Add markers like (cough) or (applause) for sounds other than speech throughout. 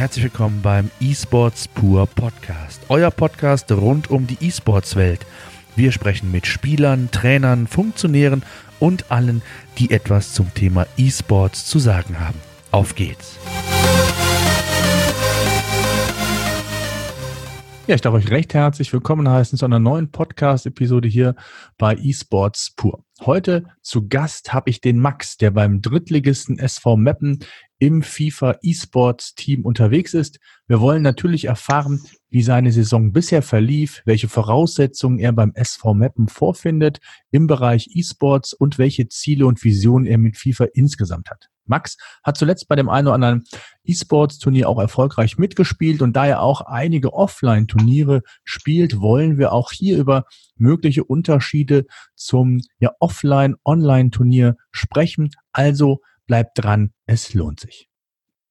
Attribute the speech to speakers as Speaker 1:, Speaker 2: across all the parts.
Speaker 1: Herzlich willkommen beim eSports Pur Podcast. Euer Podcast rund um die eSports-Welt. Wir sprechen mit Spielern, Trainern, Funktionären und allen, die etwas zum Thema eSports zu sagen haben. Auf geht's! Ja, ich darf euch recht herzlich willkommen heißen zu einer neuen Podcast-Episode hier bei eSports Pur. Heute zu Gast habe ich den Max, der beim Drittligisten SV Meppen im FIFA eSports Team unterwegs ist. Wir wollen natürlich erfahren, wie seine Saison bisher verlief, welche Voraussetzungen er beim SV Meppen vorfindet im Bereich eSports und welche Ziele und Visionen er mit FIFA insgesamt hat. Max hat zuletzt bei dem einen oder anderen E-Sports-Turnier auch erfolgreich mitgespielt und da er auch einige Offline-Turniere spielt, wollen wir auch hier über mögliche Unterschiede zum ja, Offline-Online-Turnier sprechen. Also bleibt dran, es lohnt sich.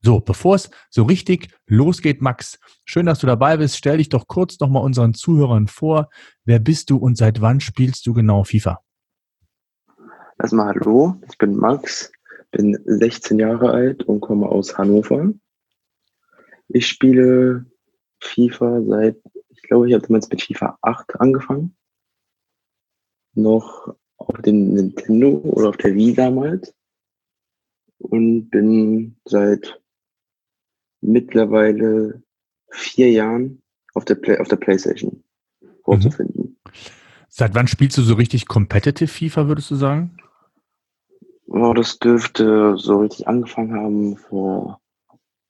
Speaker 1: So, bevor es so richtig losgeht, Max, schön, dass du dabei bist. Stell dich doch kurz nochmal unseren Zuhörern vor. Wer bist du und seit wann spielst du genau FIFA?
Speaker 2: Erstmal hallo, ich bin Max, bin 16 Jahre alt und komme aus Hannover. Ich spiele FIFA seit, ich glaube, ich habe damals mit FIFA 8 angefangen. Noch auf dem Nintendo oder auf der Wii damals. Und bin seit mittlerweile vier Jahren auf der, Play auf der Playstation vorzufinden.
Speaker 1: Mhm. Seit wann spielst du so richtig competitive FIFA, würdest du sagen?
Speaker 2: Oh, das dürfte so richtig angefangen haben vor,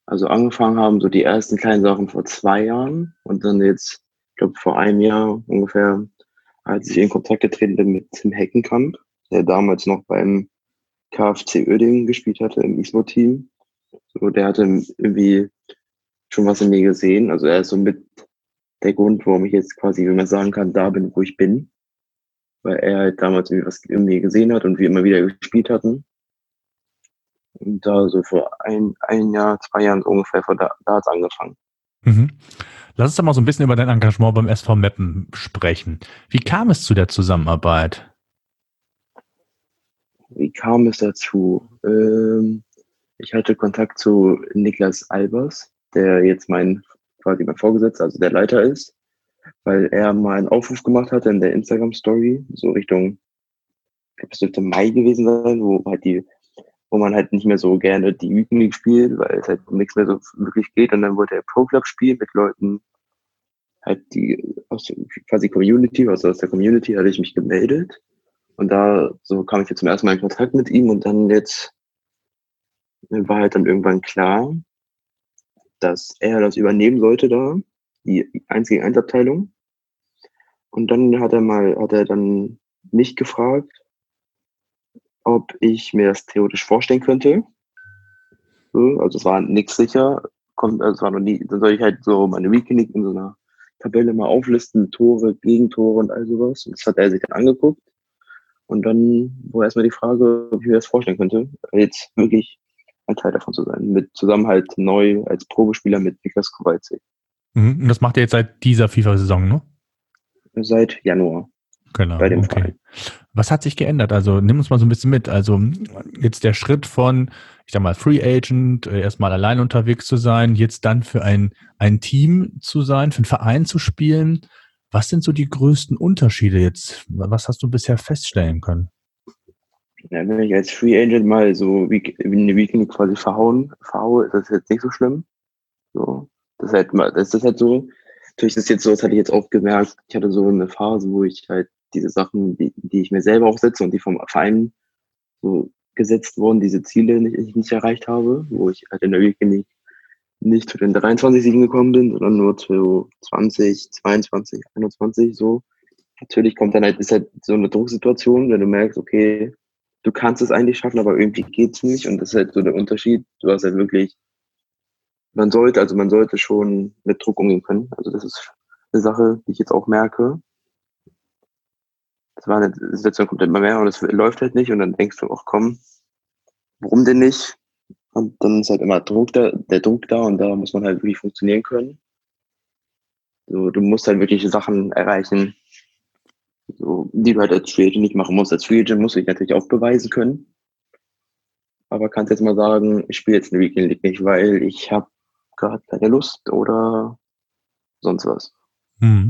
Speaker 2: also angefangen haben so die ersten kleinen Sachen vor zwei Jahren und dann jetzt, ich glaube vor einem Jahr ungefähr, als ich in Kontakt getreten bin mit Tim Heckenkamp, der damals noch beim KFC Oeding gespielt hatte im E-Sport-Team. So, der hatte irgendwie schon was in mir gesehen. Also er ist so mit der Grund, warum ich jetzt quasi, wie man sagen kann, da bin, wo ich bin weil er halt damals irgendwie was irgendwie gesehen hat und wir immer wieder gespielt hatten. Und da so vor ein, ein Jahr, zwei Jahren ungefähr, von da, da hat es angefangen.
Speaker 1: Mhm. Lass uns doch mal so ein bisschen über dein Engagement beim SV Meppen sprechen. Wie kam es zu der Zusammenarbeit?
Speaker 2: Wie kam es dazu? Ähm, ich hatte Kontakt zu Niklas Albers, der jetzt mein quasi mein Vorgesetzter, also der Leiter ist weil er mal einen Aufruf gemacht hatte in der Instagram-Story, so Richtung, ich glaube, es dürfte Mai gewesen sein, wo halt die, wo man halt nicht mehr so gerne die Weekend League spielt, weil es halt um nichts mehr so wirklich geht. Und dann wollte er Pro Club spielen mit Leuten, halt die aus quasi Community, also aus der Community hatte ich mich gemeldet. Und da so kam ich jetzt zum ersten Mal in Kontakt mit ihm und dann jetzt war halt dann irgendwann klar, dass er das übernehmen sollte da die 1 gegen 1 Abteilung. Und dann hat er mal, hat er dann mich gefragt, ob ich mir das theoretisch vorstellen könnte. So, also es war nichts sicher, kommt, also es war noch nie, dann soll ich halt so meine Weekend in so einer Tabelle mal auflisten, Tore, Gegentore und all sowas. Und das hat er sich dann angeguckt. Und dann war erstmal die Frage, ob ich mir das vorstellen könnte, jetzt wirklich ein Teil davon zu sein. Mit zusammen halt neu als Probespieler mit Niklas Kowalczyk.
Speaker 1: Mhm. Und das macht ihr jetzt seit dieser FIFA-Saison, ne?
Speaker 2: Seit Januar.
Speaker 1: Genau. Bei dem okay. Verein. Was hat sich geändert? Also nimm uns mal so ein bisschen mit. Also jetzt der Schritt von, ich sag mal, Free Agent, äh, erstmal allein unterwegs zu sein, jetzt dann für ein, ein Team zu sein, für einen Verein zu spielen. Was sind so die größten Unterschiede jetzt? Was hast du bisher feststellen können?
Speaker 2: Ja, wenn ich als Free Agent mal so wie eine Weekend quasi verhauen, verhaue, ist das jetzt nicht so schlimm. So. Das ist halt, das ist halt so. Natürlich ist es jetzt so, das hatte ich jetzt auch gemerkt. Ich hatte so eine Phase, wo ich halt diese Sachen, die, die ich mir selber auch setze und die vom Verein so gesetzt wurden, diese Ziele nicht, nicht erreicht habe, wo ich halt in der Weekend nicht, zu den 23 Siegen gekommen bin, sondern nur zu 20, 22, 21 so. Natürlich kommt dann halt, ist halt so eine Drucksituation, wenn du merkst, okay, du kannst es eigentlich schaffen, aber irgendwie geht's nicht und das ist halt so der Unterschied. Du hast halt wirklich man sollte, also man sollte schon mit Druck umgehen können. Also das ist eine Sache, die ich jetzt auch merke. Das war eine Situation, kommt immer mehr und es läuft halt nicht und dann denkst du, ach komm, warum denn nicht? Und dann ist halt immer Druck da, der Druck da und da muss man halt wirklich funktionieren können. So, du musst halt wirklich Sachen erreichen, so, die du halt als Free Agent nicht machen musst. Als Free Agent musst du dich natürlich auch beweisen können. Aber kannst jetzt mal sagen, ich spiele jetzt eine Weekend League nicht, weil ich habe gerade keine Lust oder sonst was.
Speaker 1: Mhm.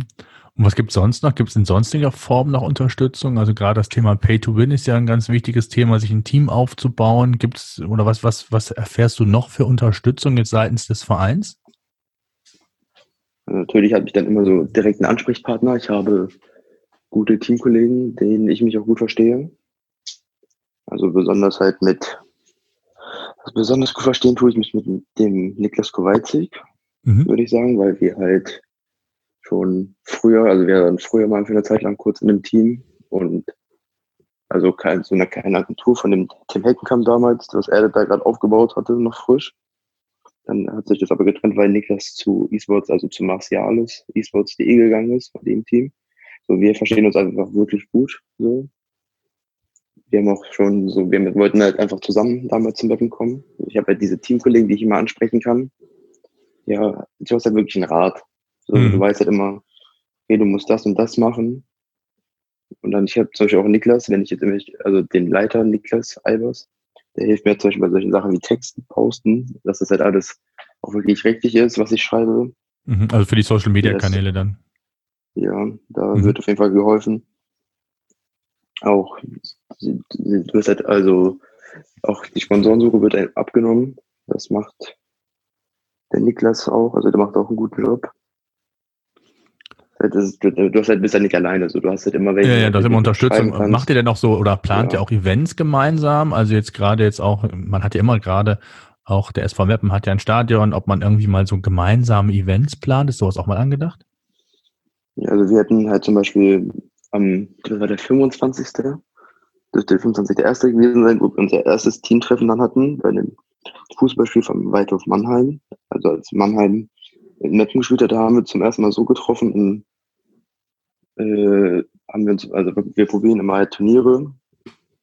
Speaker 1: Und was gibt es sonst noch? Gibt es in sonstiger Form noch Unterstützung? Also gerade das Thema Pay to Win ist ja ein ganz wichtiges Thema, sich ein Team aufzubauen. Gibt es oder was, was, was erfährst du noch für Unterstützung jetzt seitens des Vereins?
Speaker 2: Also natürlich habe ich dann immer so direkten Ansprechpartner. Ich habe gute Teamkollegen, denen ich mich auch gut verstehe. Also besonders halt mit, also besonders gut verstehen tue ich mich mit dem Niklas Kowalczyk, mhm. würde ich sagen, weil wir halt schon früher, also wir waren früher mal für eine Zeit lang kurz in einem Team und also kein, so eine kleine Agentur von dem Tim Heckenkamp damals, was er da gerade aufgebaut hatte, noch frisch. Dann hat sich das aber getrennt, weil Niklas zu eSports, also zu Martialis, eSports.de gegangen ist, von dem Team. So, wir verstehen uns einfach wirklich gut, so. Wir haben auch schon so, wir wollten halt einfach zusammen damals zum Wetten kommen. Ich habe halt diese Teamkollegen, die ich immer ansprechen kann. Ja, du hast halt wirklich einen Rat. So, mhm. Du weißt halt immer, okay, du musst das und das machen. Und dann, ich habe zum Beispiel auch Niklas, wenn ich jetzt immer, also den Leiter Niklas Albers, der hilft mir zum Beispiel bei solchen Sachen wie Texten posten, dass das halt alles auch wirklich richtig ist, was ich schreibe.
Speaker 1: Mhm, also für die Social Media Kanäle dann.
Speaker 2: Ja, da mhm. wird auf jeden Fall geholfen. Auch, du wirst halt also, auch die Sponsorensuche wird halt abgenommen. Das macht der Niklas auch, also der macht auch einen guten Job. Ist, du, du, hast halt, bist ja nicht alleine, so du hast halt immer
Speaker 1: welche. Ja, ja, das ist immer Unterstützung. Macht ihr denn auch so oder plant ja. ihr auch Events gemeinsam? Also jetzt gerade jetzt auch, man hat ja immer gerade auch der SV Meppen hat ja ein Stadion, ob man irgendwie mal so gemeinsame Events plant, ist sowas auch mal angedacht?
Speaker 2: Ja, also wir hatten halt zum Beispiel am, das war der 25. Das der 25. erste gewesen sein, wo wir unser erstes Teamtreffen dann hatten, bei dem Fußballspiel vom Waldhof Mannheim. Also als Mannheim in gespielt hat, da haben wir zum ersten Mal so getroffen und äh, haben wir uns, also wir probieren immer halt Turniere,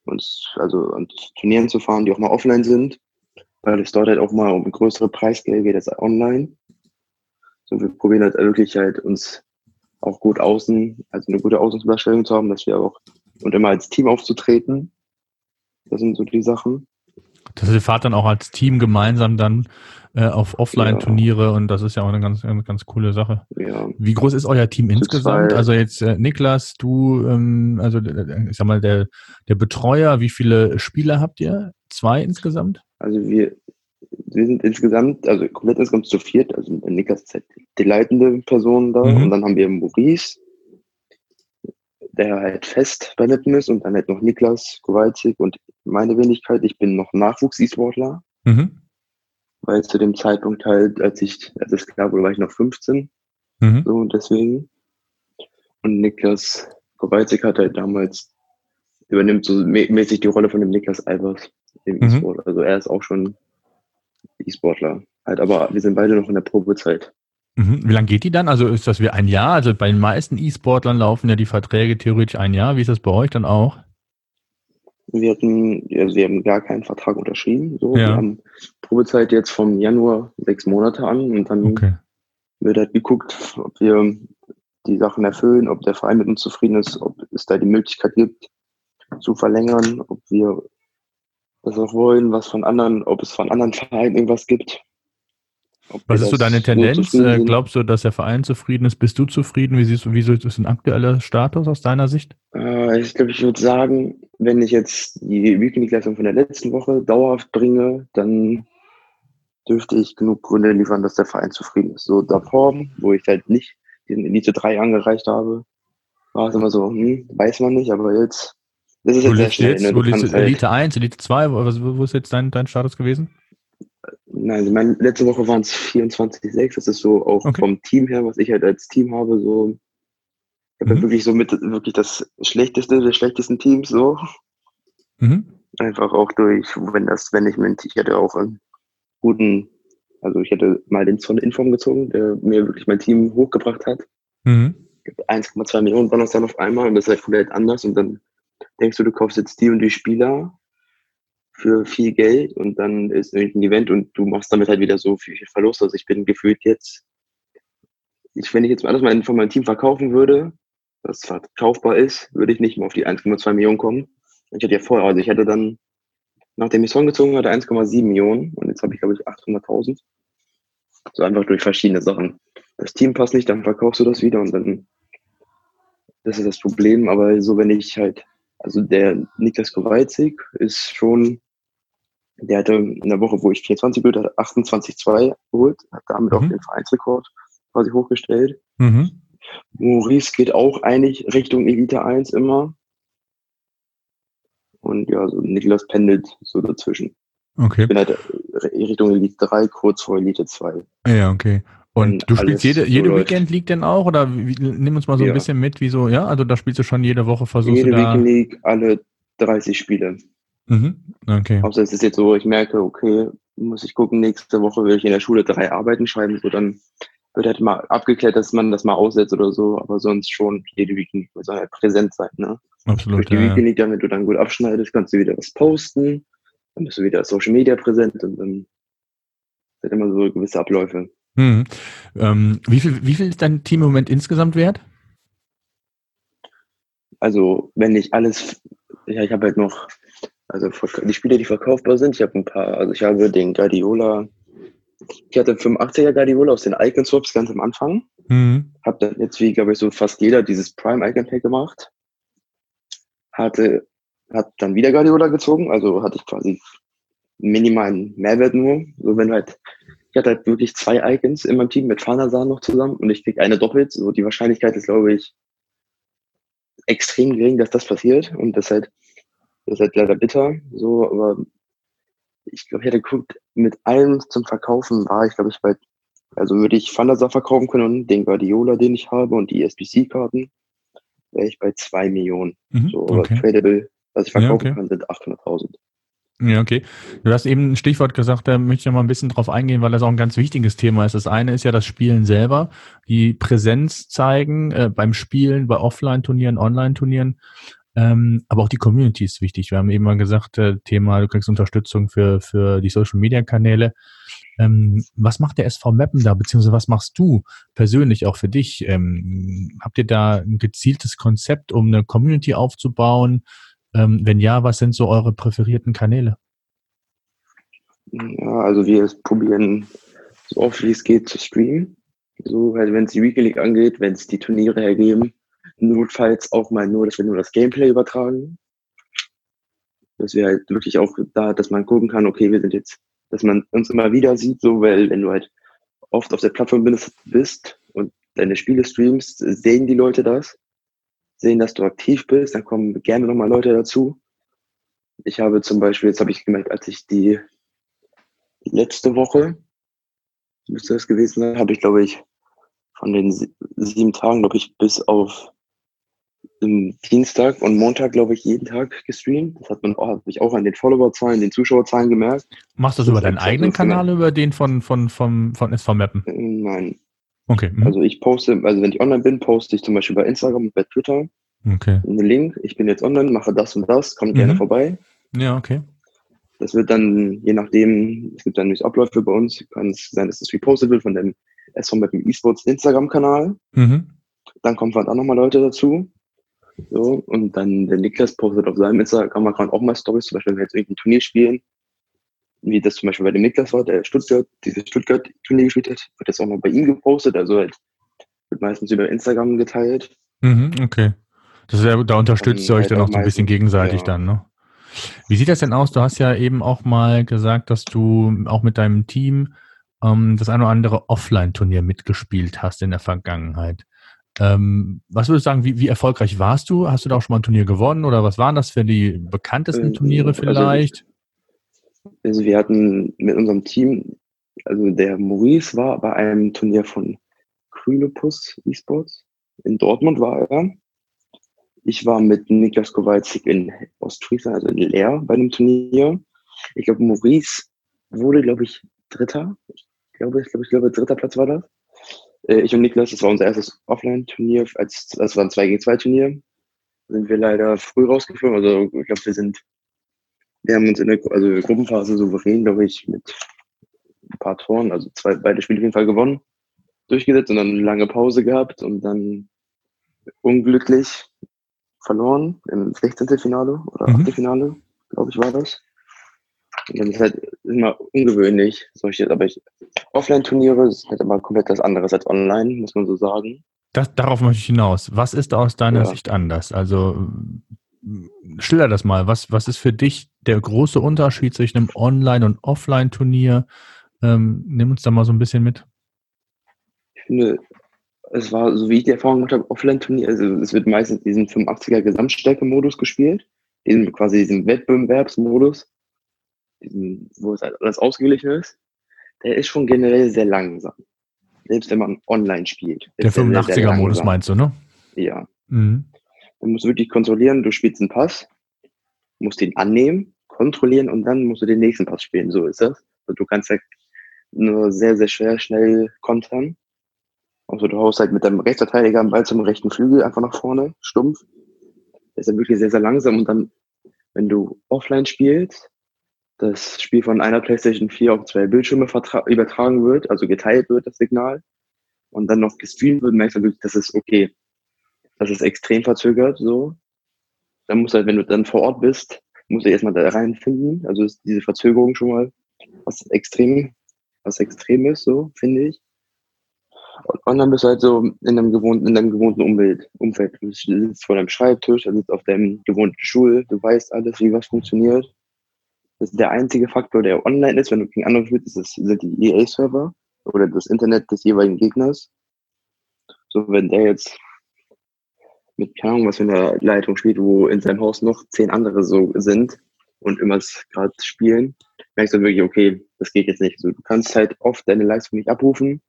Speaker 2: uns, also an Turnieren zu fahren, die auch mal offline sind, weil es dort halt auch mal um größere Preisgelder geht als online. So, wir probieren halt wirklich halt uns auch gut außen, also eine gute Außendarstellung zu haben, dass wir auch und immer als Team aufzutreten. Das sind so die Sachen.
Speaker 1: Das ihr fahrt dann auch als Team gemeinsam dann äh, auf Offline-Turniere ja. und das ist ja auch eine ganz, eine ganz coole Sache. Ja. Wie groß ist euer Team insgesamt? Also jetzt äh, Niklas, du, ähm, also ich sag mal, der, der Betreuer, wie viele Spieler habt ihr? Zwei insgesamt?
Speaker 2: Also wir, wir sind insgesamt, also komplett insgesamt zu viert. Also Niklas ist halt die leitende Person da mhm. und dann haben wir Maurice, der halt fest bei Lippen ist und dann halt noch Niklas Kowalczyk und meine Wenigkeit. Ich bin noch Nachwuchs-E-Sportler. Mhm. Weil zu dem Zeitpunkt halt, als ich, als es klar wurde, war ich noch 15. Mhm. So und deswegen. Und Niklas Kowalczyk hat halt damals, übernimmt so mäßig die Rolle von dem Niklas Albers im mhm. E-Sport. Also er ist auch schon E-Sportler. Halt, aber wir sind beide noch in der Probezeit.
Speaker 1: Mhm. Wie lange geht die dann? Also ist das wie ein Jahr? Also bei den meisten E-Sportlern laufen ja die Verträge theoretisch ein Jahr. Wie ist das bei euch dann auch?
Speaker 2: Wir hatten, also wir haben gar keinen Vertrag unterschrieben. So. Ja. Wir haben Probezeit jetzt vom Januar sechs Monate an und dann okay. wird halt geguckt, ob wir die Sachen erfüllen, ob der Verein mit uns zufrieden ist, ob es da die Möglichkeit gibt, zu verlängern, ob wir das auch wollen, was von anderen, ob es von anderen Vereinen irgendwas gibt.
Speaker 1: Was ist so deine Tendenz? Äh, glaubst du, dass der Verein zufrieden ist? Bist du zufrieden? Wie siehst du, wie ist ein aktueller Status aus deiner Sicht?
Speaker 2: Äh, ich glaube, ich würde sagen, wenn ich jetzt die Weekend-Leistung von der letzten Woche dauerhaft bringe, dann dürfte ich genug Gründe liefern, dass der Verein zufrieden ist. So davor, wo ich halt nicht diesen Elite 3 angereicht habe, war es immer so, hm, weiß man nicht, aber jetzt,
Speaker 1: das ist jetzt sehr schnell. Jetzt, ne? wo halt Elite 1, Elite 2, wo, wo ist jetzt dein, dein Status gewesen?
Speaker 2: Nein, also meine, letzte Woche waren es 24,6. Das ist so auch okay. vom Team her, was ich halt als Team habe, so. Ich habe mhm. wirklich so mit wirklich das schlechteste der schlechtesten Teams so. Mhm. Einfach auch durch, wenn das, wenn ich mit, ich hätte auch einen guten, also ich hätte mal den von Inform gezogen, der mir wirklich mein Team hochgebracht hat. Mhm. 1,2 Millionen waren das dann auf einmal und das ist halt komplett anders und dann denkst du, du kaufst jetzt die und die Spieler für viel Geld und dann ist irgendein Event und du machst damit halt wieder so viel Verlust. Also ich bin gefühlt jetzt, ich, wenn ich jetzt alles mal von meinem Team verkaufen würde, was verkaufbar ist, würde ich nicht mehr auf die 1,2 Millionen kommen. Ich hatte ja vorher, also ich hätte dann, nachdem ich Song gezogen hatte, 1,7 Millionen und jetzt habe ich, glaube ich, 800.000. So einfach durch verschiedene Sachen. Das Team passt nicht, dann verkaufst du das wieder und dann das ist das Problem. Aber so, wenn ich halt, also der Niklas Kowalczyk ist schon, der hatte in der Woche, wo ich 24 geholt hatte, 28,2 geholt, hat damit mhm. auch den Vereinsrekord quasi hochgestellt. Mhm. Maurice geht auch eigentlich Richtung Elite 1 immer. Und ja, so Niklas pendelt so dazwischen.
Speaker 1: Okay. Ich
Speaker 2: bin halt Richtung Elite 3, kurz vor Elite 2.
Speaker 1: Ja, okay. Und du spielst jede, jede Weekend League denn auch? Oder wie, nimm uns mal so ja. ein bisschen mit, wieso, ja? Also da spielst du schon jede Woche, versuchst
Speaker 2: jede
Speaker 1: du
Speaker 2: da... Weekend League, alle 30 Spiele.
Speaker 1: Mhm, okay.
Speaker 2: Außer es ist jetzt so, ich merke, okay, muss ich gucken, nächste Woche will ich in der Schule drei Arbeiten schreiben, so dann wird halt mal abgeklärt, dass man das mal aussetzt oder so, aber sonst schon jede Weekend soll halt präsent sein, ne?
Speaker 1: Absolut.
Speaker 2: Durch die ja, Weekend League, damit du dann gut abschneidest, kannst du wieder was posten, dann bist du wieder Social Media präsent und dann sind immer so gewisse Abläufe.
Speaker 1: Mhm. Ähm, wie, viel, wie viel ist dein Team im Moment insgesamt wert?
Speaker 2: Also, wenn ich alles, ja, ich habe halt noch, also die Spiele, die verkaufbar sind, ich habe ein paar, also ich habe den Guardiola, ich hatte 85er Guardiola aus den Icon Swaps ganz am Anfang. Mhm. Habe dann jetzt, wie glaube ich, so fast jeder dieses Prime Icon Pack gemacht. Hatte, hat dann wieder Guardiola gezogen, also hatte ich quasi minimalen Mehrwert nur. So wenn halt ich hatte halt wirklich zwei Icons in meinem Team mit Fanasan noch zusammen und ich krieg eine doppelt. So die Wahrscheinlichkeit ist, glaube ich, extrem gering, dass das passiert. Und das halt, das ist halt leider bitter. So, aber ich glaube, ich hätte geguckt, mit allem zum Verkaufen war ich, glaube ich, bei, also würde ich Fanasa verkaufen können und den Guardiola, den ich habe und die SBC-Karten, wäre ich bei zwei Millionen. Mhm, so, aber okay. tradable, was ich verkaufen ja, okay. kann, sind 800.000.
Speaker 1: Ja, okay. Du hast eben ein Stichwort gesagt, da möchte ich noch mal ein bisschen drauf eingehen, weil das auch ein ganz wichtiges Thema ist. Das eine ist ja das Spielen selber, die Präsenz zeigen äh, beim Spielen, bei Offline-Turnieren, Online-Turnieren. Ähm, aber auch die Community ist wichtig. Wir haben eben mal gesagt, äh, Thema, du kriegst Unterstützung für, für die Social-Media-Kanäle. Ähm, was macht der SV Mappen da, beziehungsweise was machst du persönlich auch für dich? Ähm, habt ihr da ein gezieltes Konzept, um eine Community aufzubauen? Ähm, wenn ja, was sind so eure präferierten Kanäle?
Speaker 2: Ja, also wir probieren so oft wie es geht zu streamen. So, halt, wenn es die Weekly League angeht, wenn es die Turniere hergeben, notfalls auch mal nur, dass wir nur das Gameplay übertragen. Dass wir halt wirklich auch da, dass man gucken kann, okay, wir sind jetzt, dass man uns immer wieder sieht, so, weil wenn du halt oft auf der Plattform bist, und deine Spiele streamst, sehen die Leute das sehen, dass du aktiv bist, dann kommen gerne nochmal Leute dazu. Ich habe zum Beispiel, jetzt habe ich gemerkt, als ich die letzte Woche, müsste das gewesen sein, habe ich, glaube ich, von den sieben Tagen, glaube ich, bis auf Dienstag und Montag, glaube ich, jeden Tag gestreamt. Das hat man auch, ich auch an den Followerzahlen, den Zuschauerzahlen gemerkt.
Speaker 1: Machst du das, das über deinen eigenen Kanal, über den von, von, von, von SV Mappen?
Speaker 2: Nein,
Speaker 1: Okay. Mhm.
Speaker 2: Also ich poste, also wenn ich online bin, poste ich zum Beispiel bei Instagram und bei Twitter
Speaker 1: okay.
Speaker 2: einen Link. Ich bin jetzt online, mache das und das, kommt mhm. gerne vorbei.
Speaker 1: Ja, okay.
Speaker 2: Das wird dann, je nachdem, es gibt dann nämlich Abläufe bei uns, kann es sein, dass das repostet wird von dem SV dem eSports Instagram-Kanal. Mhm. Dann kommen halt auch nochmal Leute dazu. So, und dann der Niklas postet auf seinem Instagram-Account auch mal Stories, zum Beispiel, wenn wir jetzt irgendwie ein Turnier spielen, wie das zum Beispiel bei dem Niklas war, der Stuttgart, dieses Stuttgart-Turnier gespielt hat, wird das auch mal bei ihm gepostet, also halt wird meistens über Instagram geteilt.
Speaker 1: Mhm, okay. Das da unterstützt ihr euch halt dann auch so ein bisschen gegenseitig ja. dann, ne? Wie sieht das denn aus? Du hast ja eben auch mal gesagt, dass du auch mit deinem Team ähm, das eine oder andere Offline-Turnier mitgespielt hast in der Vergangenheit. Ähm, was würdest du sagen, wie, wie, erfolgreich warst du? Hast du da auch schon mal ein Turnier gewonnen oder was waren das für die bekanntesten ähm, Turniere also vielleicht?
Speaker 2: Also also wir hatten mit unserem Team, also der Maurice war bei einem Turnier von Krylopus Esports. In Dortmund war er. Ich war mit Niklas Kowalczyk in Ostfriesland, also in Leer, bei einem Turnier. Ich glaube, Maurice wurde, glaube ich, Dritter. Ich glaube, ich glaube, ich glaube, dritter Platz war das. Äh, ich und Niklas, das war unser erstes Offline-Turnier, als das war ein 2 gegen 2 Turnier. Sind wir leider früh rausgeflogen. Also ich glaube, wir sind wir haben uns in der also Gruppenphase souverän, glaube ich, mit ein paar Toren, also zwei, beide Spiele auf jeden Fall gewonnen, durchgesetzt und dann eine lange Pause gehabt und dann unglücklich verloren im 16. Finale oder mhm. Finale, glaube ich, war das. Und dann ist halt ist immer ungewöhnlich. Solche, aber ich, Offline-Turniere sind halt immer komplett was anderes als online, muss man so sagen.
Speaker 1: Das, darauf möchte ich hinaus. Was ist aus deiner ja. Sicht anders? Also schilder das mal. Was, was ist für dich der große Unterschied zwischen einem Online- und Offline-Turnier? Ähm, nimm uns da mal so ein bisschen mit.
Speaker 2: Ich finde, es war, so wie ich die Erfahrung gemacht habe, Offline-Turnier, also es wird meistens diesen 85er Gesamtstärke-Modus gespielt, diesen, quasi diesen Wettbewerbsmodus, diesen, wo es halt alles ausgeglichen ist. Der ist schon generell sehr langsam. Selbst wenn man online spielt.
Speaker 1: Der 85er-Modus meinst du, ne?
Speaker 2: Ja. Mhm. Man muss wirklich kontrollieren, du spielst einen Pass, musst ihn annehmen, kontrollieren und dann musst du den nächsten Pass spielen. So ist das. Also du kannst ja nur sehr, sehr schwer schnell kontern. Also du haust halt mit deinem Rechtsverteidiger am Ball zum rechten Flügel einfach nach vorne, stumpf. Der ist dann wirklich sehr, sehr langsam und dann, wenn du offline spielst, das Spiel von einer PlayStation 4 auf zwei Bildschirme übertragen wird, also geteilt wird, das Signal, und dann noch gestreamt wird, merkst du wirklich, das ist okay. Das ist extrem verzögert, so. Dann musst du halt, wenn du dann vor Ort bist, musst du erstmal da reinfinden. Also ist diese Verzögerung schon mal was extrem, was extrem ist, so, finde ich. Und dann bist du halt so in einem gewohnten, in einem gewohnten Umfeld. Umfeld. Du sitzt vor deinem Schreibtisch, du sitzt auf deinem gewohnten Stuhl, du weißt alles, wie was funktioniert. Das ist der einzige Faktor, der online ist, wenn du gegen andere spielst, das sind die EA-Server oder das Internet des jeweiligen Gegners. So, wenn der jetzt mit, keine Ahnung, was für eine Leitung spielt, wo in seinem Haus noch zehn andere so sind und immer gerade spielen, merkst du wirklich, okay, das geht jetzt nicht. So, du kannst halt oft deine Leistung nicht abrufen,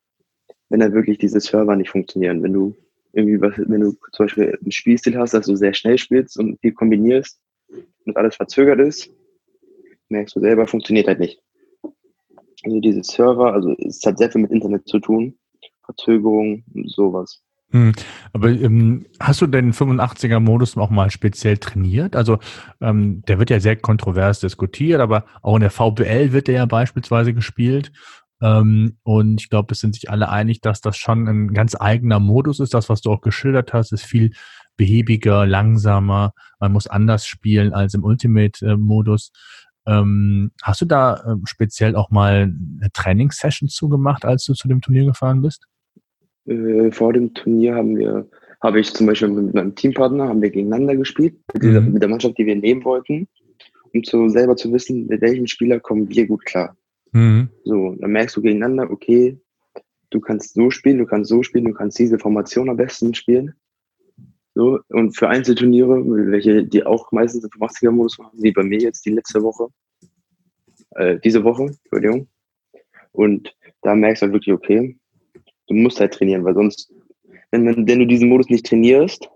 Speaker 2: wenn dann wirklich diese Server nicht funktionieren. Wenn du irgendwie was, wenn du zum Beispiel einen Spielstil hast, dass du sehr schnell spielst und viel kombinierst und alles verzögert ist, merkst du selber, funktioniert halt nicht. Also diese Server, also es hat sehr viel mit Internet zu tun, Verzögerung sowas.
Speaker 1: Hm, aber ähm, hast du den 85er-Modus auch mal speziell trainiert? Also ähm, der wird ja sehr kontrovers diskutiert, aber auch in der VBL wird der ja beispielsweise gespielt. Ähm, und ich glaube, es sind sich alle einig, dass das schon ein ganz eigener Modus ist. Das, was du auch geschildert hast, ist viel behäbiger, langsamer. Man muss anders spielen als im Ultimate-Modus. Ähm, hast du da äh, speziell auch mal eine Trainingssession zugemacht, als du zu dem Turnier gefahren bist?
Speaker 2: Äh, vor dem Turnier haben wir, habe ich zum Beispiel mit meinem Teampartner, haben wir gegeneinander gespielt, mit, dieser, mhm. mit der Mannschaft, die wir nehmen wollten, um so selber zu wissen, mit welchem Spieler kommen wir gut klar. Mhm. So, dann merkst du gegeneinander, okay, du kannst so spielen, du kannst so spielen, du kannst diese Formation am besten spielen. So, und für Einzelturniere, welche die auch meistens im 80er-Modus machen, wie bei mir jetzt die letzte Woche, äh, diese Woche, Entschuldigung. Und da merkst du halt wirklich, okay, du musst halt trainieren, weil sonst, wenn, wenn, wenn du diesen Modus nicht trainierst,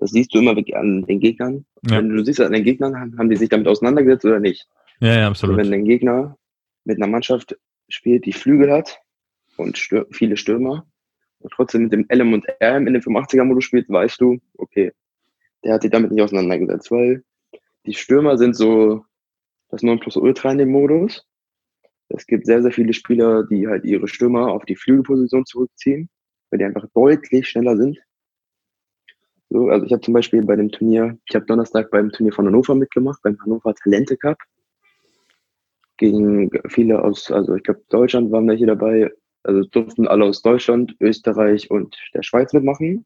Speaker 2: das siehst du immer an den Gegnern. Ja. Wenn du siehst an den Gegnern, haben die sich damit auseinandergesetzt oder nicht.
Speaker 1: Ja, ja, absolut.
Speaker 2: Also wenn dein Gegner mit einer Mannschaft spielt, die Flügel hat und Stür viele Stürmer und trotzdem mit dem LM und RM in dem 85er-Modus spielt, weißt du, okay, der hat sich damit nicht auseinandergesetzt, weil die Stürmer sind so das Nonplusultra in dem Modus. Es gibt sehr, sehr viele Spieler, die halt ihre Stürmer auf die Flügelposition zurückziehen, weil die einfach deutlich schneller sind. So, also ich habe zum Beispiel bei dem Turnier, ich habe Donnerstag beim Turnier von Hannover mitgemacht, beim Hannover Talente Cup gegen viele aus, also ich glaube Deutschland waren welche dabei, also durften alle aus Deutschland, Österreich und der Schweiz mitmachen.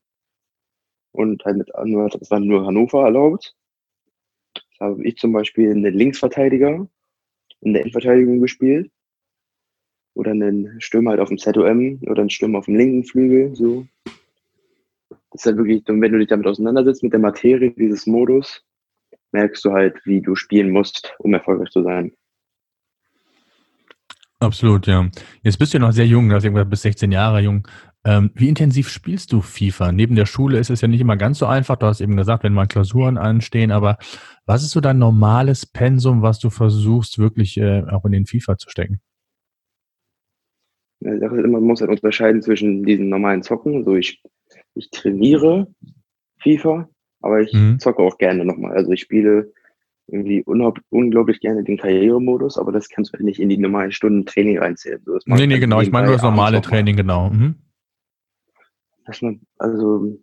Speaker 2: Und halt mit das war nur Hannover erlaubt. Da habe ich zum Beispiel einen Linksverteidiger in der Endverteidigung gespielt. Oder einen Stürmer halt auf dem ZOM oder einen Stürmer auf dem linken Flügel, so. Das ist halt wirklich, wenn du dich damit auseinandersetzt mit der Materie dieses Modus, merkst du halt, wie du spielen musst, um erfolgreich zu sein.
Speaker 1: Absolut, ja. Jetzt bist du ja noch sehr jung, du hast irgendwann bis 16 Jahre jung. Ähm, wie intensiv spielst du FIFA? Neben der Schule ist es ja nicht immer ganz so einfach. Du hast eben gesagt, wenn mal Klausuren anstehen, aber was ist so dein normales Pensum, was du versuchst, wirklich äh, auch in den FIFA zu stecken?
Speaker 2: Ja, man muss halt unterscheiden zwischen diesen normalen Zocken. Also ich, ich trainiere FIFA, aber ich mhm. zocke auch gerne nochmal. Also ich spiele irgendwie unglaublich gerne den Karrieremodus, aber das kannst du halt nicht in die normalen Stunden Training reinzählen. So,
Speaker 1: nee, nee, genau. Ich meine nur das normale Training, genau. Mhm.
Speaker 2: Dass man, also,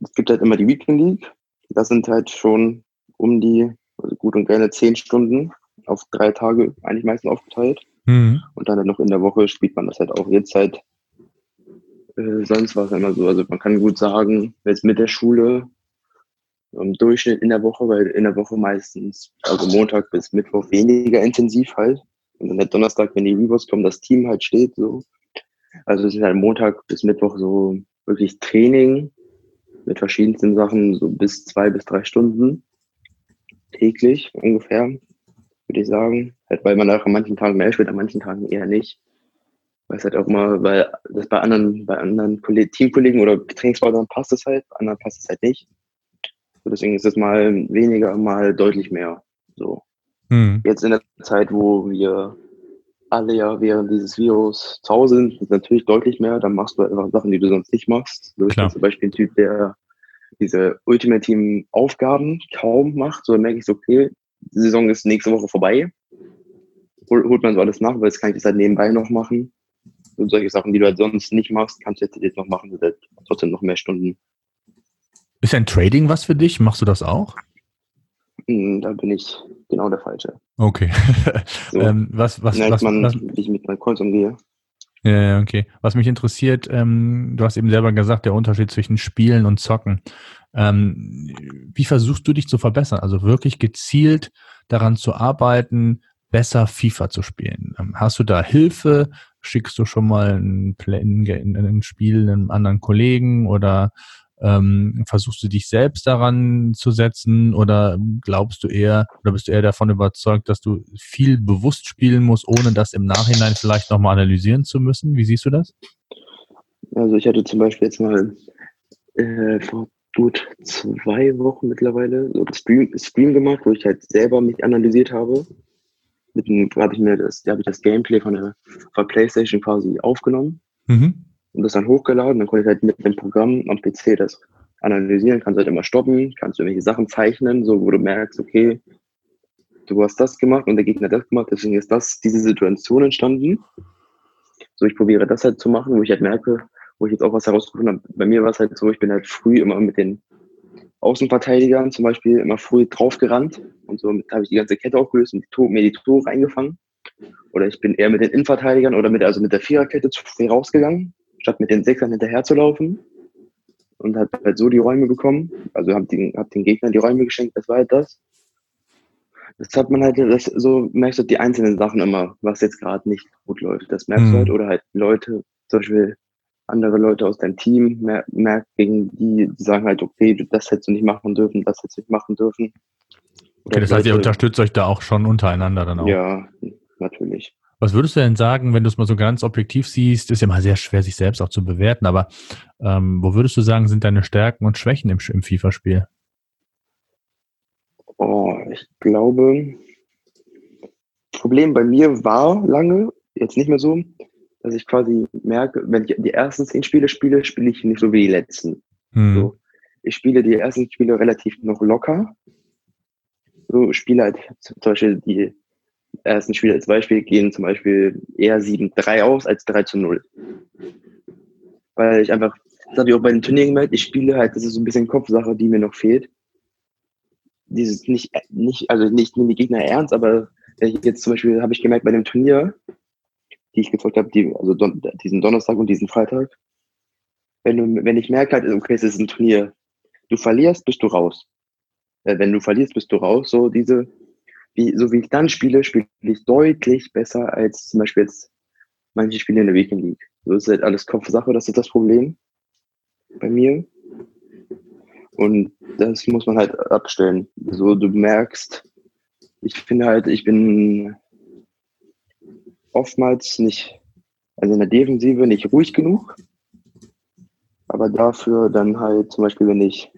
Speaker 2: es gibt halt immer die Weekend League. Das sind halt schon um die, also gut und gerne zehn Stunden auf drei Tage eigentlich meistens aufgeteilt.
Speaker 1: Mhm.
Speaker 2: Und dann halt noch in der Woche spielt man das halt auch jetzt halt. Äh, sonst war es immer so. Also man kann gut sagen, jetzt mit der Schule im Durchschnitt in der Woche, weil in der Woche meistens, also Montag bis Mittwoch weniger intensiv halt. Und dann halt Donnerstag, wenn die Rewards kommen, das Team halt steht so. Also es ist halt Montag bis Mittwoch so wirklich Training mit verschiedensten Sachen, so bis zwei bis drei Stunden täglich ungefähr, würde ich sagen. Halt, weil man auch an manchen Tagen mehr spielt, an manchen Tagen eher nicht. Weil es halt auch mal, weil das bei anderen, bei anderen Teamkollegen oder Trainingspartnern passt es halt, bei anderen passt es halt nicht. Deswegen ist es mal weniger, mal deutlich mehr. So.
Speaker 1: Mhm.
Speaker 2: Jetzt in der Zeit, wo wir alle ja während dieses Virus zu Hause sind, ist natürlich deutlich mehr. Dann machst du einfach Sachen, die du sonst nicht machst. So, ich bin zum Beispiel ein Typ, der diese Ultimate Team Aufgaben kaum macht. So dann merke ich so, okay, die Saison ist nächste Woche vorbei. Hol, holt man so alles nach, weil jetzt kann ich das halt nebenbei noch machen. Und solche Sachen, die du halt sonst nicht machst, kannst du jetzt, jetzt noch machen. Sind halt trotzdem noch mehr Stunden.
Speaker 1: Ist ein Trading was für dich? Machst du das auch?
Speaker 2: Hm, Da bin ich genau der Falsche.
Speaker 1: Okay.
Speaker 2: So. (laughs)
Speaker 1: ähm, was, was, was,
Speaker 2: man,
Speaker 1: was,
Speaker 2: wie ich mit meinen Coins umgehe.
Speaker 1: Ja, okay. Was mich interessiert, ähm, du hast eben selber gesagt, der Unterschied zwischen Spielen und Zocken. Ähm, wie versuchst du dich zu verbessern? Also wirklich gezielt daran zu arbeiten, besser FIFA zu spielen. Ähm, hast du da Hilfe? Schickst du schon mal ein, Play- ein ein Spiel einem anderen Kollegen oder ähm, versuchst du dich selbst daran zu setzen oder glaubst du eher oder bist du eher davon überzeugt, dass du viel bewusst spielen musst, ohne das im Nachhinein vielleicht nochmal analysieren zu müssen? Wie siehst du das?
Speaker 2: Also ich hatte zum Beispiel jetzt mal äh, vor gut zwei Wochen mittlerweile so einen Stream, Stream gemacht, wo ich halt selber mich analysiert habe. Mit dem habe ich mir das, da habe ich das Gameplay von der, von der Playstation quasi aufgenommen
Speaker 1: Mhm.
Speaker 2: Und das dann hochgeladen. Dann konnte ich halt mit dem Programm am PC das analysieren, kannst halt immer stoppen, kannst irgendwelche Sachen zeichnen, so wo du merkst, okay, du hast das gemacht und der Gegner das gemacht, deswegen ist das, diese Situation entstanden. So, ich probiere das halt zu machen, wo ich halt merke, wo ich jetzt auch was herausgefunden habe. Bei mir war es halt so, ich bin halt früh immer mit den Außenverteidigern zum Beispiel immer früh draufgerannt und so habe ich die ganze Kette aufgelöst und mir die Tore eingefangen. Oder ich bin eher mit den Innenverteidigern oder mit, also mit der Viererkette zu früh rausgegangen, statt mit den Sechsern hinterher zu laufen und hat halt so die Räume bekommen. Also habe den, hab den Gegnern die Räume geschenkt, das war halt das. Das hat man halt, das, so merkst du die einzelnen Sachen immer, was jetzt gerade nicht gut läuft. Das merkst
Speaker 1: Mhm.
Speaker 2: du halt. Oder halt Leute, zum Beispiel andere Leute aus deinem Team, mer merkt gegen die, die sagen halt, okay, das hättest du nicht machen dürfen, das hättest du nicht machen dürfen. Oder
Speaker 1: Okay, das heißt, ihr unterstützt euch da auch schon untereinander dann auch.
Speaker 2: Ja, natürlich.
Speaker 1: Was würdest du denn sagen, wenn du es mal so ganz objektiv siehst, ist ja mal sehr schwer, sich selbst auch zu bewerten, aber ähm, wo würdest du sagen, sind deine Stärken und Schwächen im, im FIFA-Spiel?
Speaker 2: Oh, ich glaube, Problem bei mir war lange, jetzt nicht mehr so, dass ich quasi merke, wenn ich die ersten zehn Spiele spiele, spiele ich nicht so wie die letzten.
Speaker 1: Hm.
Speaker 2: So. Ich spiele die ersten Spiele relativ noch locker. So spiele halt zum Beispiel die ersten Spiele als Beispiel gehen zum Beispiel eher 7-3 aus als 3 zu 0. Weil ich einfach, das habe ich auch bei den Turnieren gemerkt, ich spiele halt, das ist so ein bisschen Kopfsache, die mir noch fehlt. Dieses nicht, nicht, also nicht nehme die Gegner ernst, aber jetzt zum Beispiel habe ich gemerkt bei dem Turnier, die ich gefolgt habe, die, also don, diesen Donnerstag und diesen Freitag, wenn, du, wenn ich merke halt, okay, es ist ein Turnier, du verlierst, bist du raus. Äh, wenn du verlierst, bist du raus. So diese, wie, so wie ich dann spiele, spiele ich deutlich besser als zum Beispiel jetzt manche Spiele in der Weekend League. So ist halt alles Kopfsache, das ist das Problem bei mir. Und das muss man halt abstellen. So, du merkst, ich finde halt, ich bin oftmals nicht, also in der Defensive nicht ruhig genug. Aber dafür dann halt zum Beispiel, wenn ich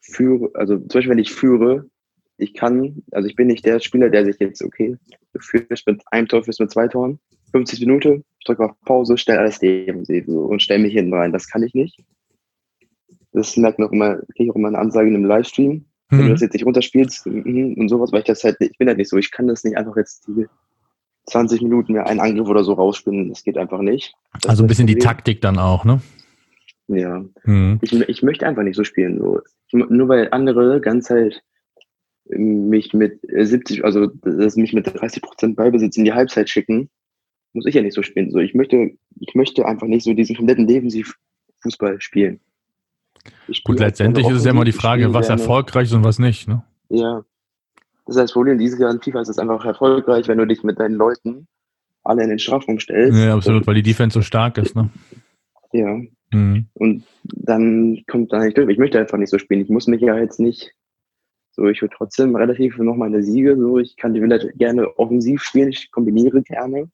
Speaker 2: führe, also zum Beispiel, wenn ich führe, ich kann, also ich bin nicht der Spieler, der sich jetzt, okay, du führst mit einem Tor, führst mit zwei Toren, 50 Minuten, ich drücke auf Pause, stell alles defensiv so, und stell mich hinten rein. Das kann ich nicht. Das merkt noch immer, kriege ich auch immer eine Ansage in einem Livestream. Wenn du
Speaker 1: Hm.
Speaker 2: das jetzt nicht runterspielst mhm, und sowas, weil ich das halt, ich bin halt nicht so, ich kann das nicht einfach jetzt die 20 Minuten mir einen Angriff oder so rausspinnen, das geht einfach nicht. Das
Speaker 1: Also ein bisschen die. Taktik dann auch, ne?
Speaker 2: Ja,
Speaker 1: Hm.
Speaker 2: ich, ich möchte einfach nicht so spielen. So. Ich, nur weil andere ganz halt mich mit 70, also dass mich mit 30 Prozent Ballbesitz in die Halbzeit schicken, muss ich ja nicht so spielen. So, ich möchte, ich möchte einfach nicht so diesen kompletten Defensivfußball spielen.
Speaker 1: Gut, letztendlich ist es ja immer die Frage, was gerne. erfolgreich ist und was nicht, ne?
Speaker 2: Ja. Das das Problem, dieses Jahr in FIFA ist es einfach erfolgreich, wenn du dich mit deinen Leuten alle in den Strafraum stellst.
Speaker 1: Ja, absolut, weil die Defense so stark ist, ne?
Speaker 2: Ja. Mhm. Und dann kommt da nicht durch. Ich möchte einfach nicht so spielen. Ich muss mich ja jetzt nicht so, ich würde trotzdem relativ noch meine Siege, so, ich kann die vielleicht gerne offensiv spielen, ich kombiniere gerne.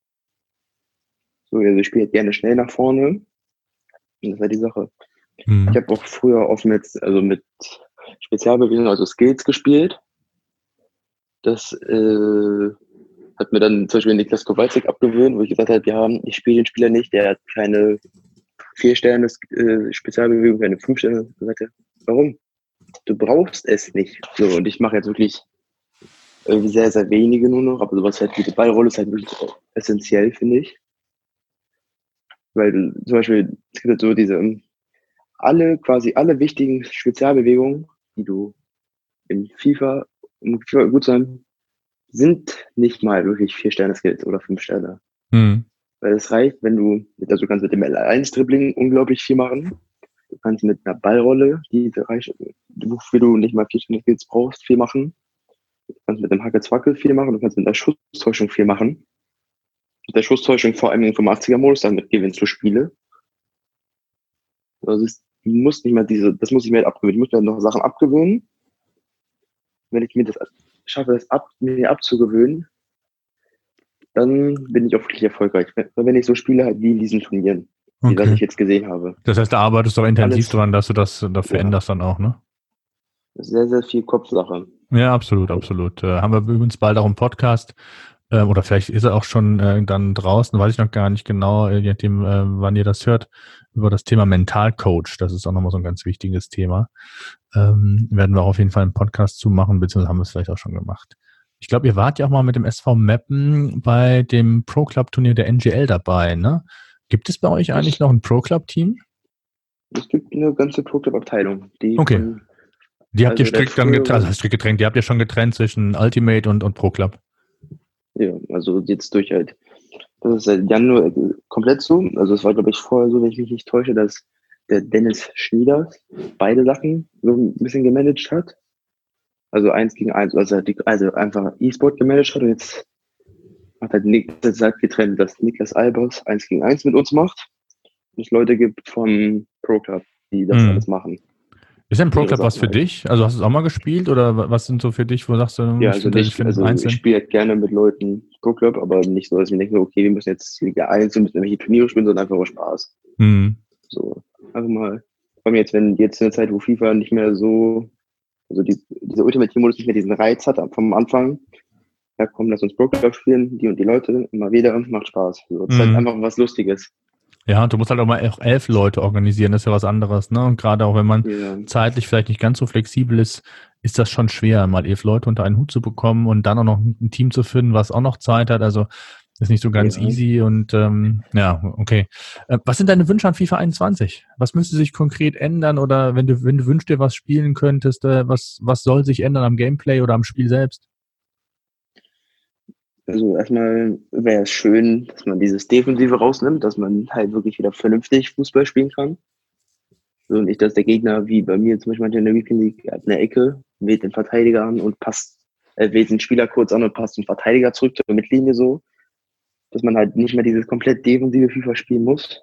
Speaker 2: So, also ich spiele gerne schnell nach vorne. Und das halt die Sache. Mhm. Ich habe auch früher oft mit, also mit Spezialbewegungen, also Skills gespielt. Das äh, hat mir dann zum Beispiel Niklas Kowalczyk abgewöhnt, wo ich gesagt habe, ja, ich spiele den Spieler nicht, der hat keine vier Sterne äh, Spezialbewegung, keine fünf Sterne. Sagte, warum? Du brauchst es nicht. So, und ich mache jetzt wirklich äh, sehr, sehr wenige nur noch, aber sowas halt wie die Ballrolle ist halt wirklich essentiell, finde ich. Weil zum Beispiel, es gibt halt so diese, ähm, alle, quasi alle wichtigen Spezialbewegungen, die du in FIFA, um FIFA gut zu sein, sind nicht mal wirklich vier Sterne Skills oder fünf Sterne. Mhm. Weil es reicht, wenn du, also du kannst mit dem L1-Dribbling unglaublich viel machen. Du kannst mit einer Ballrolle, die wofür du nicht mal Sterne Skills brauchst, viel machen. Du kannst mit dem Hacke-Zwackel viel machen, du kannst mit einer Schusstäuschung viel machen mit der Schusstäuschung vor allem im 85er-Modus, damit gewinnst du Spiele. Also ist, du musst nicht mehr diese, das muss ich mir halt abgewöhnen. Ich muss mir noch Sachen abgewöhnen. Wenn ich mir das schaffe, das ab, mir abzugewöhnen, dann bin ich auch wirklich erfolgreich. Wenn ich so spiele halt wie in diesen Turnieren, okay. die was ich jetzt gesehen habe.
Speaker 1: Das heißt, da arbeitest du auch intensiv Alles, dran, dass du das da veränderst ja. dann auch, ne?
Speaker 2: Sehr, sehr viel Kopfsache.
Speaker 1: Ja, absolut, absolut. Äh, haben wir übrigens bald auch einen Podcast äh, oder vielleicht ist er auch schon äh, dann draußen, weiß ich noch gar nicht genau, äh, je nachdem, äh, wann ihr das hört, über das Thema Mentalcoach. Das ist auch nochmal so ein ganz wichtiges Thema. Ähm, werden wir auch auf jeden Fall einen Podcast zu machen, beziehungsweise haben wir es vielleicht auch schon gemacht. Ich glaube, ihr wart ja auch mal mit dem SV Mappen bei dem Pro Club Turnier der NGL dabei, ne? Gibt es bei euch eigentlich noch ein Pro Club Team?
Speaker 2: Es gibt eine ganze Pro Club Abteilung.
Speaker 1: Die okay. Von, die habt also ihr strikt dann getrennt, also strikt getrennt, die habt ihr schon getrennt zwischen Ultimate und, und Pro Club.
Speaker 2: Ja, also jetzt durch halt, das ist seit Januar komplett so. Also es war, glaube ich, vorher so, wenn ich mich nicht täusche, dass der Dennis Schnieders beide Sachen so ein bisschen gemanagt hat. Also eins gegen eins, also, die, also einfach E-Sport gemanagt hat und jetzt hat halt Nick, das sagt getrennt, dass Niklas Albers eins gegen eins mit uns macht und es Leute gibt von Pro Club, die das mhm. alles machen.
Speaker 1: Ist denn Pro Club was für dich? Also hast du es auch mal gespielt oder was sind so für dich, wo sagst du,
Speaker 2: ja, also, ich, also ich spiele halt gerne mit Leuten Pro Club, aber nicht so, dass ich mir denke, okay, wir müssen jetzt Liga 1 und müssen irgendwelche Turniere spielen, sondern einfach nur Spaß. Mhm. So, einfach mal. Vor allem jetzt, wenn jetzt in der Zeit, wo FIFA nicht mehr so, also die, dieser Ultimate Team Modus nicht mehr diesen Reiz hat vom Anfang, ja komm, lass uns Club spielen, die und die Leute, immer wieder, macht Spaß. So, das mhm. ist halt einfach was Lustiges.
Speaker 1: Ja, und du musst halt auch mal auch elf Leute organisieren, das ist ja was anderes, ne? Und gerade auch wenn man ja. zeitlich vielleicht nicht ganz so flexibel ist, ist das schon schwer, mal elf Leute unter einen Hut zu bekommen und dann auch noch ein Team zu finden, was auch noch Zeit hat. Also ist nicht so ganz ja. easy und ähm, ja, okay. Äh, was sind deine Wünsche an FIFA 21? Was müsste sich konkret ändern oder wenn du, wenn du wünschst dir was spielen könntest, äh, was, was soll sich ändern am Gameplay oder am Spiel selbst?
Speaker 2: Also erstmal wäre es schön, dass man dieses Defensive rausnimmt, dass man halt wirklich wieder vernünftig Fußball spielen kann. So nicht, dass der Gegner, wie bei mir zum Beispiel in der Weekend League, hat eine Ecke, wählt den Verteidiger an und passt, äh, wählt den Spieler kurz an und passt den Verteidiger zurück zur Mittellinie so. Dass man halt nicht mehr dieses komplett defensive FIFA spielen muss.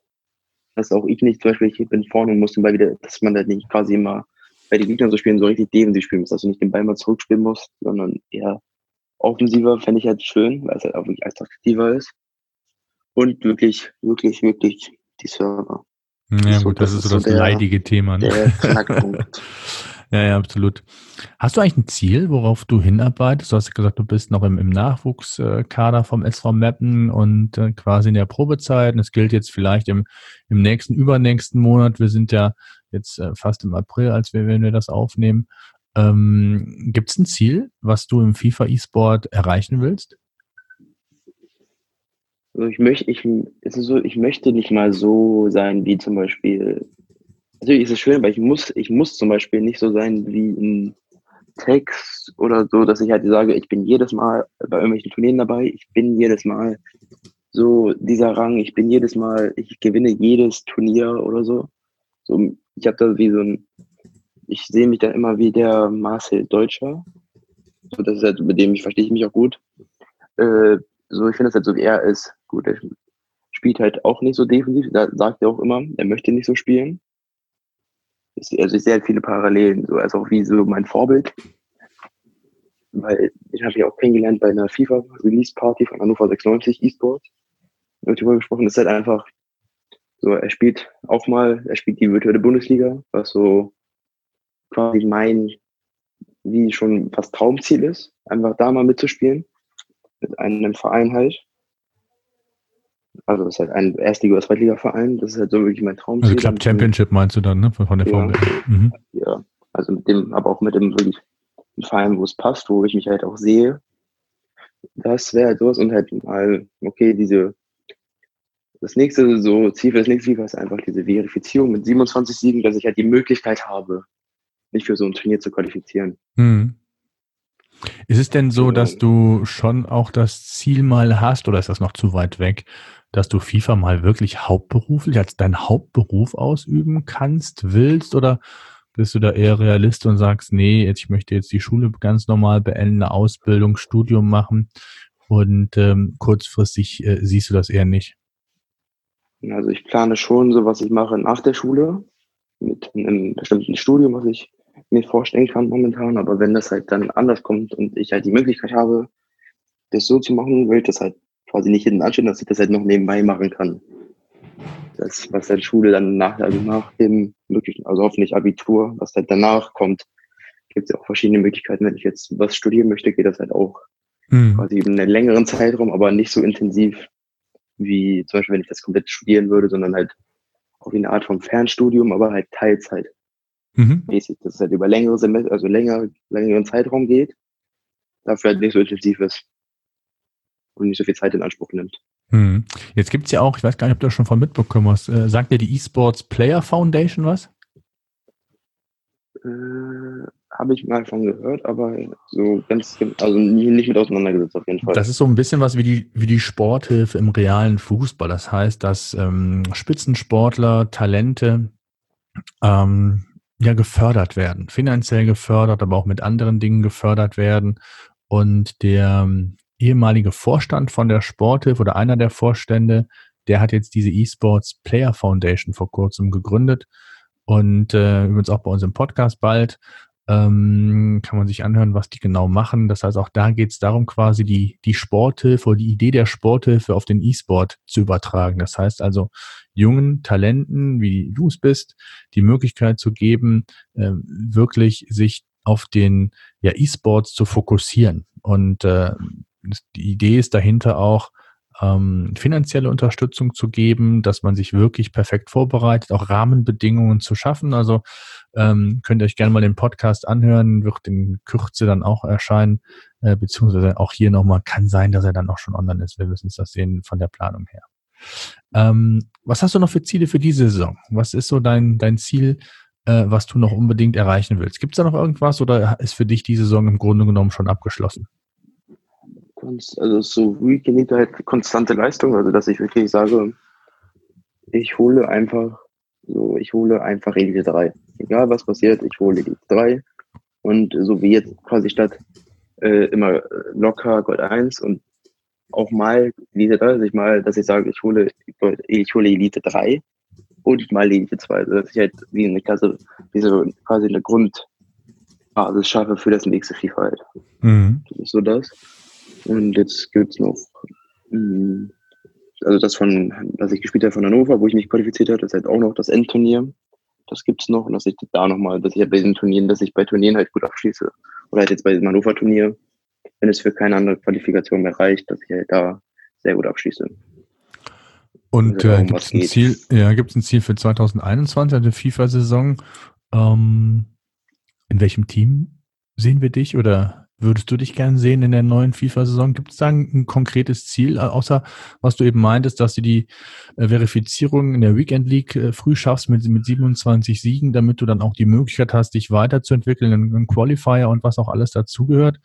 Speaker 2: Dass auch ich nicht, zum Beispiel, ich bin vorne und muss den Ball wieder, dass man halt nicht quasi immer bei den Gegnern so spielen, so richtig defensiv spielen muss, dass du nicht den Ball mal zurückspielen musst, sondern eher offensiver fände ich halt schön, weil es halt auch wirklich attraktiver ist. Und wirklich, wirklich, wirklich die Server.
Speaker 1: Ja, so, gut, das, das, ist so das der, leidige Thema. Ne? Der Knackpunkt. (laughs) ja, ja, absolut. Hast du eigentlich ein Ziel, worauf du hinarbeitest? Du hast gesagt, du bist noch im, im Nachwuchskader vom SV Mappen und äh, quasi in der Probezeit. Und es gilt jetzt vielleicht im, im nächsten, übernächsten Monat. Wir sind ja jetzt äh, fast im April, als wir, wenn wir das aufnehmen. Ähm, Gibt es ein Ziel, was du im FIFA E-Sport erreichen willst?
Speaker 2: Also ich möchte, ich, es ist so, ich möchte nicht mal so sein wie zum Beispiel. Natürlich ist es schön, weil ich muss, ich muss zum Beispiel nicht so sein wie ein Text oder so, dass ich halt sage, ich bin jedes Mal bei irgendwelchen Turnieren dabei, ich bin jedes Mal so dieser Rang, ich bin jedes Mal, ich gewinne jedes Turnier oder so. so ich habe da wie so ein, ich sehe mich dann immer wie der Marcel Deutscher. So, das ist halt, mit dem ich verstehe ich mich auch gut. Äh, so, ich finde es halt so, wie er ist. Gut, er spielt halt auch nicht so defensiv. Da sagt er auch immer, er möchte nicht so spielen also ich sehe halt viele Parallelen, so als auch wie so mein Vorbild. Weil ich habe ja auch kennengelernt bei einer FIFA Release Party von Hannover 96 E-Sports. Wird darüber gesprochen, das ist halt einfach so, er spielt auch mal, er spielt die virtuelle Bundesliga, was so quasi mein, wie schon fast Traumziel ist, einfach da mal mitzuspielen. Mit einem Verein halt. Also das ist halt ein Erstliga- oder Zweitliga-Verein. Das ist halt so wirklich mein Traum.
Speaker 1: Also Club Championship meinst du dann, ne? Von der
Speaker 2: ja, mhm. ja, also mit dem, aber auch mit dem wirklich Verein, wo es passt, wo ich mich halt auch sehe. Das wäre halt sowas und halt mal, okay, diese, das nächste so Ziel für das nächste FIFA ist einfach diese Verifizierung mit 27 Siegen, dass ich halt die Möglichkeit habe, mich für so ein Turnier zu qualifizieren. Mhm.
Speaker 1: Ist es denn so, dass du schon auch das Ziel mal hast oder ist das noch zu weit weg, dass du FIFA mal wirklich hauptberuflich als dein Hauptberuf ausüben kannst, willst oder bist du da eher Realist und sagst, nee, jetzt, ich möchte jetzt die Schule ganz normal beenden, eine Ausbildung, Studium machen und ähm, kurzfristig äh, siehst du das eher nicht?
Speaker 2: Also ich plane schon so, was ich mache nach der Schule, mit einem bestimmten Studium, was ich mir vorstellen kann momentan. Aber wenn das halt dann anders kommt und ich halt die Möglichkeit habe, das so zu machen, will ich das halt quasi nicht hinten anstehen, dass ich das halt noch nebenbei machen kann. Das, was dann Schule dann nach, also nach dem möglichen, also hoffentlich Abitur, was halt danach kommt, gibt es ja auch verschiedene Möglichkeiten. Wenn ich jetzt was studieren möchte, geht das halt auch mhm. quasi in einem längeren Zeitraum, aber nicht so intensiv wie zum Beispiel, wenn ich das komplett studieren würde, sondern halt auch wie eine Art von Fernstudium, aber halt Teilzeit. Mhm. Mäßig, dass es halt über längere Semester, also länger, längeren Zeitraum geht, dafür halt nicht so intensiv ist und nicht so viel Zeit in Anspruch nimmt.
Speaker 1: Hm. Jetzt gibt es ja auch, ich weiß gar nicht, ob du das schon von mitbekommen hast, äh, sagt dir die eSports Player Foundation was?
Speaker 2: Äh, Habe ich mal von gehört, aber so ganz, also nicht mit auseinandergesetzt auf jeden Fall.
Speaker 1: Das ist so ein bisschen was wie die, wie die Sporthilfe im realen Fußball. Das heißt, dass ähm, Spitzensportler, Talente ähm, ja gefördert werden, finanziell gefördert, aber auch mit anderen Dingen gefördert werden. Und der ehemalige Vorstand von der Sporthilfe oder einer der Vorstände, der hat jetzt diese eSports Player Foundation vor kurzem gegründet und äh, übrigens auch bei uns im Podcast bald ähm, kann man sich anhören, was die genau machen. Das heißt, auch da geht es darum, quasi die, die Sporthilfe oder die Idee der Sporthilfe auf den E-Sport zu übertragen. Das heißt also, jungen Talenten, wie du es bist, die Möglichkeit zu geben, äh, wirklich sich auf den ja, E-Sports zu fokussieren. Und äh, die Idee ist dahinter auch, ähm, finanzielle Unterstützung zu geben, dass man sich wirklich perfekt vorbereitet, auch Rahmenbedingungen zu schaffen. Also ähm, könnt ihr euch gerne mal den Podcast anhören, wird in Kürze dann auch erscheinen, äh, beziehungsweise auch hier nochmal, kann sein, dass er dann auch schon online ist. Wir müssen es das sehen von der Planung her. Ähm, was hast du noch für Ziele für diese Saison? Was ist so dein, dein Ziel, äh, was du noch unbedingt erreichen willst? Gibt es da noch irgendwas oder ist für dich die Saison im Grunde genommen schon abgeschlossen?
Speaker 2: Also so Weekend halt konstante Leistung, also dass ich wirklich sage, ich hole einfach, so, ich hole einfach Elite 3. Egal was passiert, ich hole Elite 3. Und so wie jetzt quasi statt äh, immer locker Gold 1 und auch mal Elite 3, dass ich mal, dass ich sage, ich hole, ich hole Elite 3 und mal Elite 2. Also dass ich halt wie eine Klasse, wie so quasi eine Grundbasis schaffe für das nächste FIFA halt. Mhm. Das ist so das. Und jetzt gibt es noch, hm, also das von, dass ich gespielt habe von Hannover, wo ich mich qualifiziert habe, das ist halt auch noch das Endturnier. Das gibt es noch und dass ich da nochmal, dass ich halt bei diesen Turnieren, dass ich bei Turnieren halt gut abschließe. Oder halt jetzt bei diesem Hannover-Turnier, wenn es für keine andere Qualifikation mehr reicht, dass ich halt da sehr gut abschließe.
Speaker 1: Und also, äh, gibt es ein Ziel, ja, ein Ziel für 2021, also FIFA-Saison? Ähm, in welchem Team sehen wir dich oder würdest du dich gern sehen in der neuen FIFA-Saison? Gibt es da ein, ein, konkretes Ziel, außer was du eben meintest, dass du die äh, Verifizierung in der Weekend League äh, früh schaffst mit, mit 27 Siegen, damit du dann auch die Möglichkeit hast, dich weiterzuentwickeln, einen Qualifier und was auch alles dazugehört?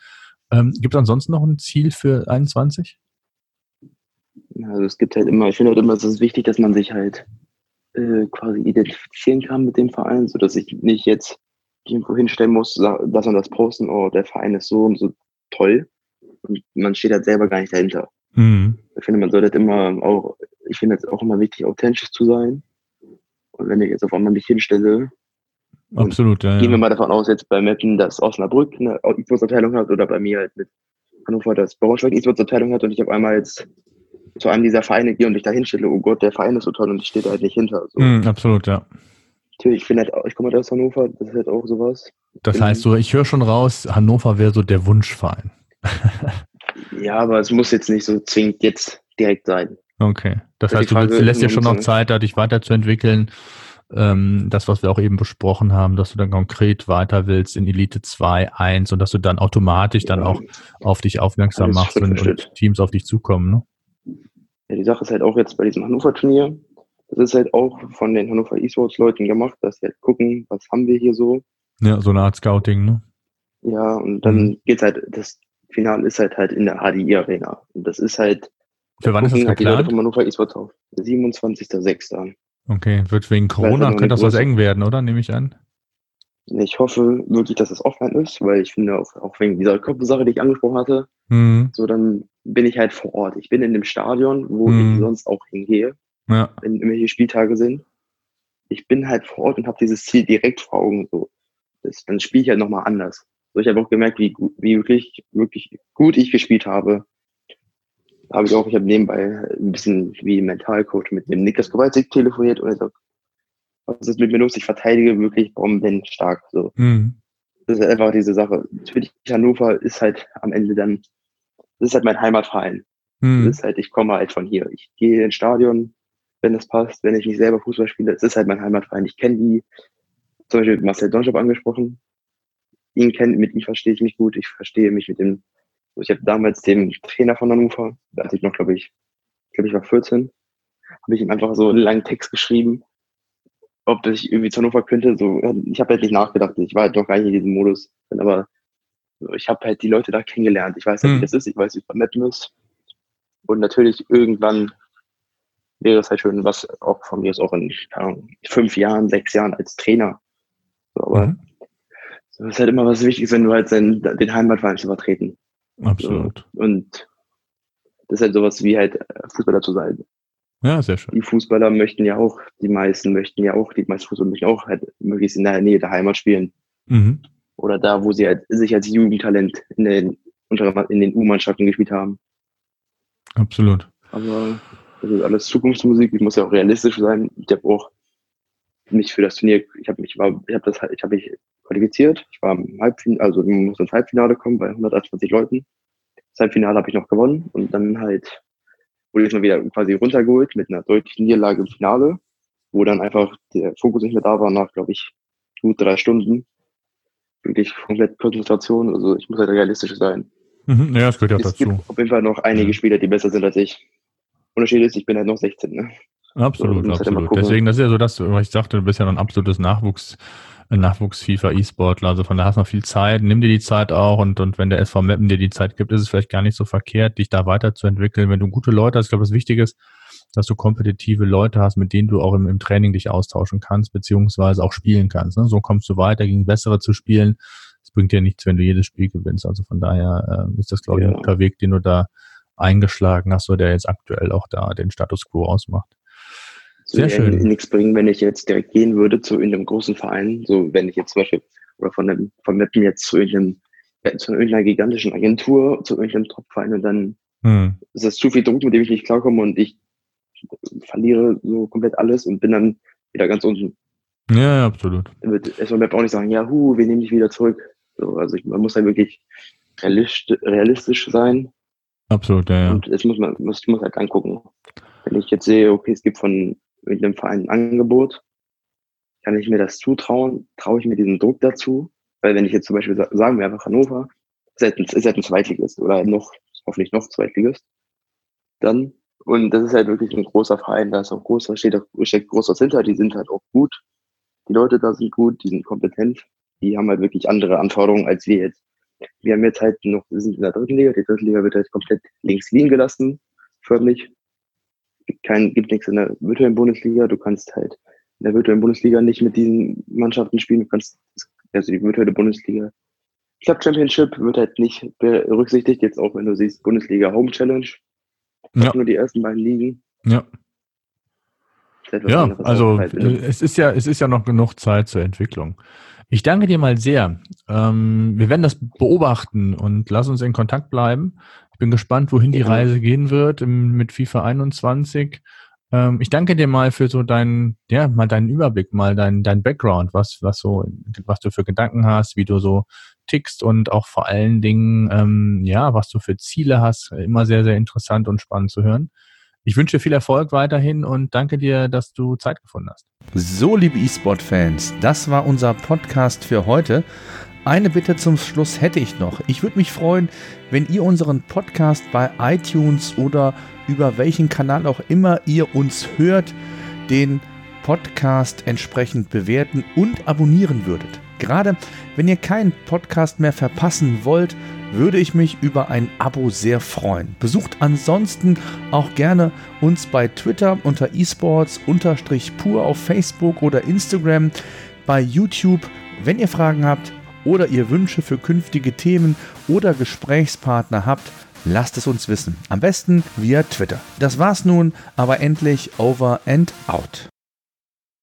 Speaker 1: Ähm, gibt es ansonsten noch ein Ziel für 21?
Speaker 2: Also es gibt halt immer, ich finde halt immer, es ist wichtig, dass man sich halt äh, quasi identifizieren kann mit dem Verein, sodass ich nicht jetzt irgendwo hinstellen muss, dass man das posten, oh, der Verein ist so und so toll. Und man steht halt selber gar nicht dahinter. Mhm. Ich finde, man sollte halt immer auch, ich finde es auch immer wichtig, authentisch zu sein. Und wenn ich jetzt auf einmal mich hinstelle,
Speaker 1: Absolut,
Speaker 2: ja, Gehen wir mal davon aus, jetzt bei Meppen, dass Osnabrück eine E-Sports-Abteilung hat oder bei mir halt mit Hannover das Braunschweig E-Sports-Abteilung hat und ich auf einmal jetzt zu einem dieser Vereine gehe und ich da hinstelle, oh Gott, der Verein ist so toll und ich stehe da halt nicht hinter. So.
Speaker 1: Mm, absolut, ja.
Speaker 2: Natürlich, ich halt, ich komme halt aus Hannover, das ist halt auch sowas.
Speaker 1: Das heißt so, ich höre schon raus, Hannover wäre so der Wunschverein. (laughs)
Speaker 2: ja, aber es muss jetzt nicht so zwingend jetzt direkt sein.
Speaker 1: Okay. Das heißt, du lässt dir schon noch Zeit, da dich weiterzuentwickeln. Ähm, das, was wir auch eben besprochen haben, dass du dann konkret weiter willst in Elite 2, 1 und dass du dann automatisch ja. dann auch auf dich aufmerksam machst und, und, Teams auf dich zukommen. Ne?
Speaker 2: Ja, die Sache ist halt auch jetzt bei diesem Hannover-Turnier, das ist halt auch von den Hannover E-Sports-Leuten gemacht, dass sie halt gucken, was haben wir hier so.
Speaker 1: Ja, so eine Art Scouting, ne?
Speaker 2: Ja, und dann mhm. geht's halt, das Finale ist halt halt in der HDI-Arena. Und das ist halt.
Speaker 1: Für wann ist das halt
Speaker 2: geplant? Die Leute von Hannover E-Sports auf. 27.06.
Speaker 1: Okay, wird wegen Corona, könnte das was eng werden, oder? Nehme ich an.
Speaker 2: Ich hoffe wirklich, dass es offline ist, weil ich finde, auch, auch wegen dieser Körpersache, die ich angesprochen hatte, mhm. so dann bin ich halt vor Ort. Ich bin in dem Stadion, wo mhm. ich sonst auch hingehe, ja. wenn irgendwelche Spieltage sind. Ich bin halt vor Ort und habe dieses Ziel direkt vor Augen. So. Das, dann spiele ich halt nochmal anders. So, ich habe auch gemerkt, wie, wie wirklich, wirklich gut ich gespielt habe. Habe ich auch, ich habe nebenbei ein bisschen wie Mentalcoach mit dem Niklas Kowalczyk telefoniert und er sagt, was ist mit mir los? Ich verteidige wirklich bombenstark. So. Mhm. Das ist einfach diese Sache. Natürlich, Hannover ist halt am Ende dann, das ist halt mein Heimatverein. Mhm. Das ist halt, ich komme halt von hier. Ich gehe ins Stadion, wenn es passt, wenn ich nicht selber Fußball spiele. Es ist halt mein Heimatverein. Ich kenne die, zum Beispiel Marcel Donjob angesprochen. Ihn kennt, mit ihm verstehe ich mich gut. Ich verstehe mich mit dem, ich habe damals dem Trainer von Hannover, da hatte ich noch, glaube ich, glaube ich war 14, habe ich ihm einfach so einen langen Text geschrieben, ob ich irgendwie zu Hannover könnte. So, ich habe halt nicht nachgedacht. Ich war halt noch gar nicht in diesem Modus. Aber ich habe halt die Leute da kennengelernt. Ich weiß halt, mhm. wie das ist. Ich weiß, wie es vermetten ist. Und natürlich irgendwann wäre es halt schön, was auch von mir ist, auch in Ahnung, fünf Jahren, sechs Jahren als Trainer. So, aber mhm. so ist halt immer was Wichtiges, wenn du halt den, den Heimatverein zu vertreten.
Speaker 1: Absolut.
Speaker 2: So, und das ist halt sowas wie halt Fußballer zu sein.
Speaker 1: Ja, sehr schön.
Speaker 2: Die Fußballer möchten ja auch, die meisten möchten ja auch, die meisten Fußballer möchten auch halt möglichst in der Nähe der Heimat spielen. Mhm. Oder da, wo sie halt sich als Jugendtalent in den, in den U-Mannschaften gespielt haben.
Speaker 1: Absolut.
Speaker 2: Aber das ist alles Zukunftsmusik. Ich muss ja auch realistisch sein. Ich habe auch mich für das Turnier, ich habe mich, war, ich habe das, ich habe mich qualifiziert. Ich war im Halbfinale, also ich muss ins Halbfinale kommen bei 128 Leuten. Das Halbfinale habe ich noch gewonnen und dann halt wurde jetzt mal wieder quasi runtergeholt mit einer deutlichen Niederlage im Finale, wo dann einfach der Fokus nicht mehr da war nach, glaube ich, gut drei Stunden. Wirklich komplett Konzentration. Also ich muss halt realistisch sein.
Speaker 1: Mhm, ja, das gehört ja es dazu. Es
Speaker 2: gibt auf jeden Fall noch einige. Spieler, die besser sind als ich. Unterschied ist, ich bin halt noch 16. Ne?
Speaker 1: Absolut, so, absolut. Halt Deswegen, das ist ja so das, was ich sagte, du bist ja noch ein absolutes Nachwuchs, Nachwuchs-FIFA-E-Sportler. Also von da hast du noch viel Zeit. Nimm dir die Zeit auch und, und wenn der SV Meppen dir die Zeit gibt, ist es vielleicht gar nicht so verkehrt, dich da weiterzuentwickeln. Wenn du gute Leute hast, ich glaube, das Wichtige ist, dass du kompetitive Leute hast, mit denen du auch im, im Training dich austauschen kannst, beziehungsweise auch spielen kannst. Ne? So kommst du weiter, gegen bessere zu spielen. Es bringt dir nichts, wenn du jedes Spiel gewinnst. Also von daher äh, ist das, glaube ich, ja. ein guter Weg, den du da eingeschlagen hast, so der jetzt aktuell auch da den Status quo ausmacht.
Speaker 2: Sehr so schön. nichts bringen, wenn ich jetzt direkt gehen würde zu irgendeinem großen Verein. So, wenn ich jetzt zum Beispiel, oder von dem, von Mappen jetzt zu irgendeinem, zu irgendeiner gigantischen Agentur, zu irgendeinem Top-Verein und dann hm. ist das zu viel Druck, mit dem ich nicht klarkomme und ich verliere so komplett alles und bin dann wieder ganz unten.
Speaker 1: Ja, ja absolut.
Speaker 2: Dann wird erstmal Map auch nicht sagen, ja, hu, wir nehmen dich wieder zurück. So, also ich, man muss halt wirklich realistisch sein.
Speaker 1: Absolut, ja, ja.
Speaker 2: Und es muss man muss, muss halt angucken. Wenn ich jetzt sehe, okay, es gibt von einem Verein ein Angebot, kann ich mir das zutrauen, traue ich mir diesen Druck dazu, weil wenn ich jetzt zum Beispiel sagen wir einfach Hannover, Seid ein, seid ein Zweitligist oder noch, hoffentlich noch Zweitligist. Dann, und das ist halt wirklich ein großer Verein, da ist auch großer, steht, auch, steht groß was hinter, die sind halt auch gut. Die Leute da sind gut, die sind kompetent, die haben halt wirklich andere Anforderungen als wir jetzt. Wir haben jetzt halt noch, wir sind in der dritten Liga, die dritte Liga wird halt komplett links liegen gelassen, förmlich. Gibt, kein, gibt nichts in der virtuellen Bundesliga, du kannst halt in der virtuellen Bundesliga nicht mit diesen Mannschaften spielen, du kannst, also die virtuelle Bundesliga Club Championship wird halt nicht berücksichtigt, jetzt auch wenn du siehst, Bundesliga Home Challenge. Ja. Nur die ersten beiden Ligen.
Speaker 1: Ja. Ja, also es ist ja, es ist ja noch genug Zeit zur Entwicklung. Ich danke dir mal sehr. Ähm, wir werden das beobachten und lass uns in Kontakt bleiben. Ich bin gespannt, wohin die Reise gehen wird im, mit FIFA 21. Ähm, ich danke dir mal für so deinen, ja, mal deinen Überblick, mal dein, dein Background, was, was so, was du für Gedanken hast, wie du so tickst und auch vor allen Dingen, ähm, ja, was du für Ziele hast. Immer sehr, sehr interessant und spannend zu hören. Ich wünsche dir viel Erfolg weiterhin und danke dir, dass du Zeit gefunden hast.
Speaker 3: So, liebe E-Sport-Fans, das war unser Podcast für heute. Eine Bitte zum Schluss hätte ich noch. Ich würde mich freuen, wenn ihr unseren Podcast bei iTunes oder über welchen Kanal auch immer ihr uns hört, den Podcast entsprechend bewerten und abonnieren würdet. Gerade wenn ihr keinen Podcast mehr verpassen wollt, würde ich mich über ein Abo sehr freuen. Besucht ansonsten auch gerne uns bei Twitter unter esports-pur auf Facebook oder Instagram, bei YouTube, wenn ihr Fragen habt oder ihr Wünsche für künftige Themen oder Gesprächspartner habt, lasst es uns wissen. Am besten via Twitter. Das war's nun, aber endlich over and out.